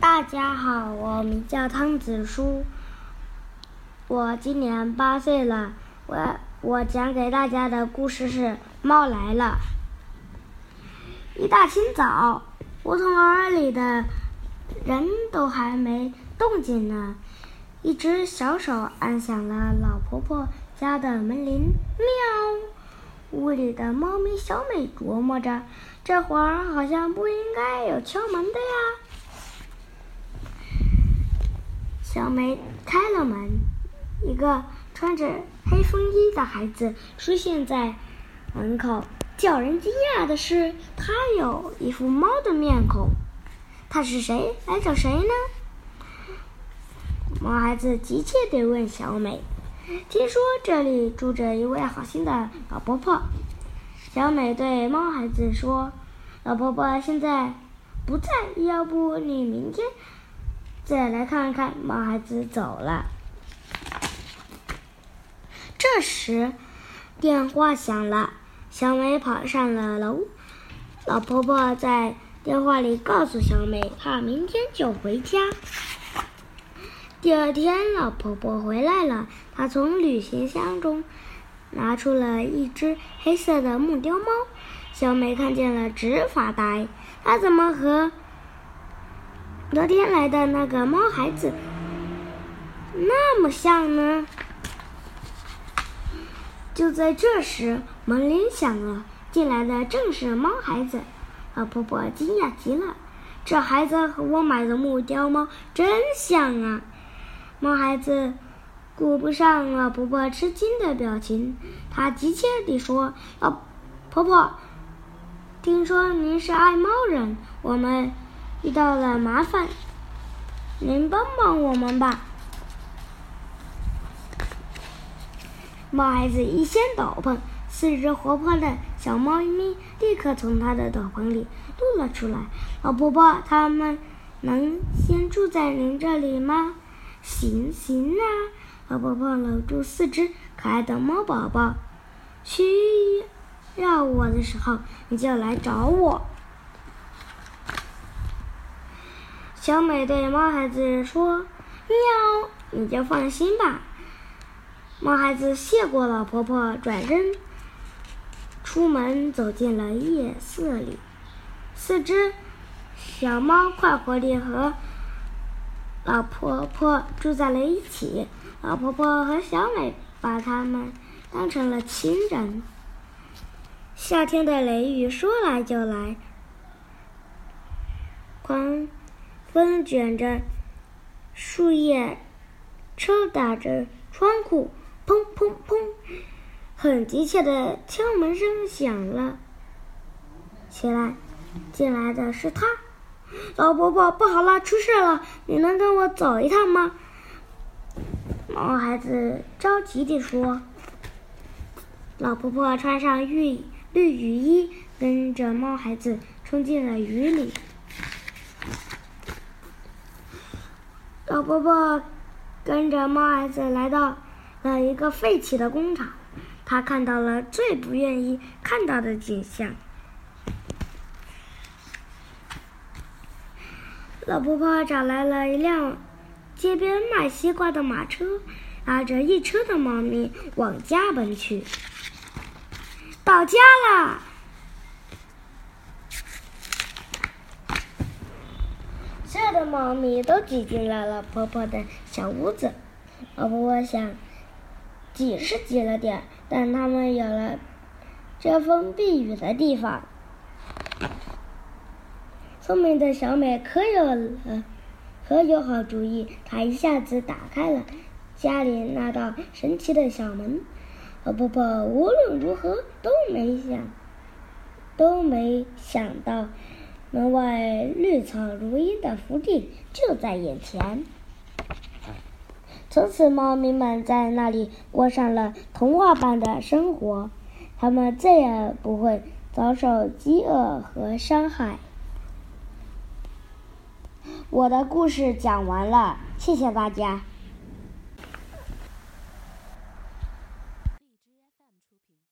大家好，我名叫汤子舒，我今年八岁了。我我讲给大家的故事是《猫来了》。一大清早，胡同儿里的人都还没动静呢，一只小手按响了老婆婆家的门铃，喵！屋里的猫咪小美琢磨着，这会儿好像不应该有敲门的呀。小美开了门，一个穿着黑风衣的孩子出现在门口。叫人惊讶的是，他有一副猫的面孔。他是谁？来找谁呢？猫孩子急切地问小美：“听说这里住着一位好心的老婆婆。”小美对猫孩子说：“老婆婆现在不在，要不你明天？”再来看看，毛孩子走了。这时，电话响了，小美跑上了楼。老婆婆在电话里告诉小美，她明天就回家。第二天，老婆婆回来了，她从旅行箱中拿出了一只黑色的木雕猫。小美看见了，直发呆。她怎么和？昨天来的那个猫孩子，那么像呢。就在这时，门铃响了，进来的正是猫孩子。老婆婆惊讶极了，这孩子和我买的木雕猫真像啊！猫孩子顾不上老婆婆吃惊的表情，他急切地说：“老婆婆，听说您是爱猫人，我们……”遇到了麻烦，您帮帮我们吧。猫孩子一掀斗篷，四只活泼的小猫咪立刻从他的斗篷里露了出来。老婆婆，他们能先住在您这里吗？行行啊！老婆婆搂住四只可爱的猫宝宝，需要我的时候你就来找我。小美对猫孩子说：“喵，你就放心吧。”猫孩子谢过老婆婆，转身出门，走进了夜色里。四只小猫快活地和老婆婆住在了一起。老婆婆和小美把它们当成了亲人。夏天的雷雨说来就来，狂。风卷着树叶，抽打着窗户，砰砰砰！很急切的敲门声响了起来。进来的是他，老婆婆，不好了，出事了！你能跟我走一趟吗？毛孩子着急地说。老婆婆穿上绿绿雨衣，跟着猫孩子冲进了雨里。老婆婆跟着猫孩子来到了一个废弃的工厂，她看到了最不愿意看到的景象。老婆婆找来了一辆街边卖西瓜的马车，拉着一车的猫咪往家奔去。到家了。的猫咪都挤进了老婆婆的小屋子。老婆婆想，挤是挤了点但它们有了遮风避雨的地方。聪明的小美可有了，可有好主意。她一下子打开了家里那道神奇的小门。老婆婆无论如何都没想，都没想到。门外绿草如茵的福地就在眼前。从此，猫咪们在那里过上了童话般的生活，它们再也不会遭受饥饿和伤害。我的故事讲完了，谢谢大家。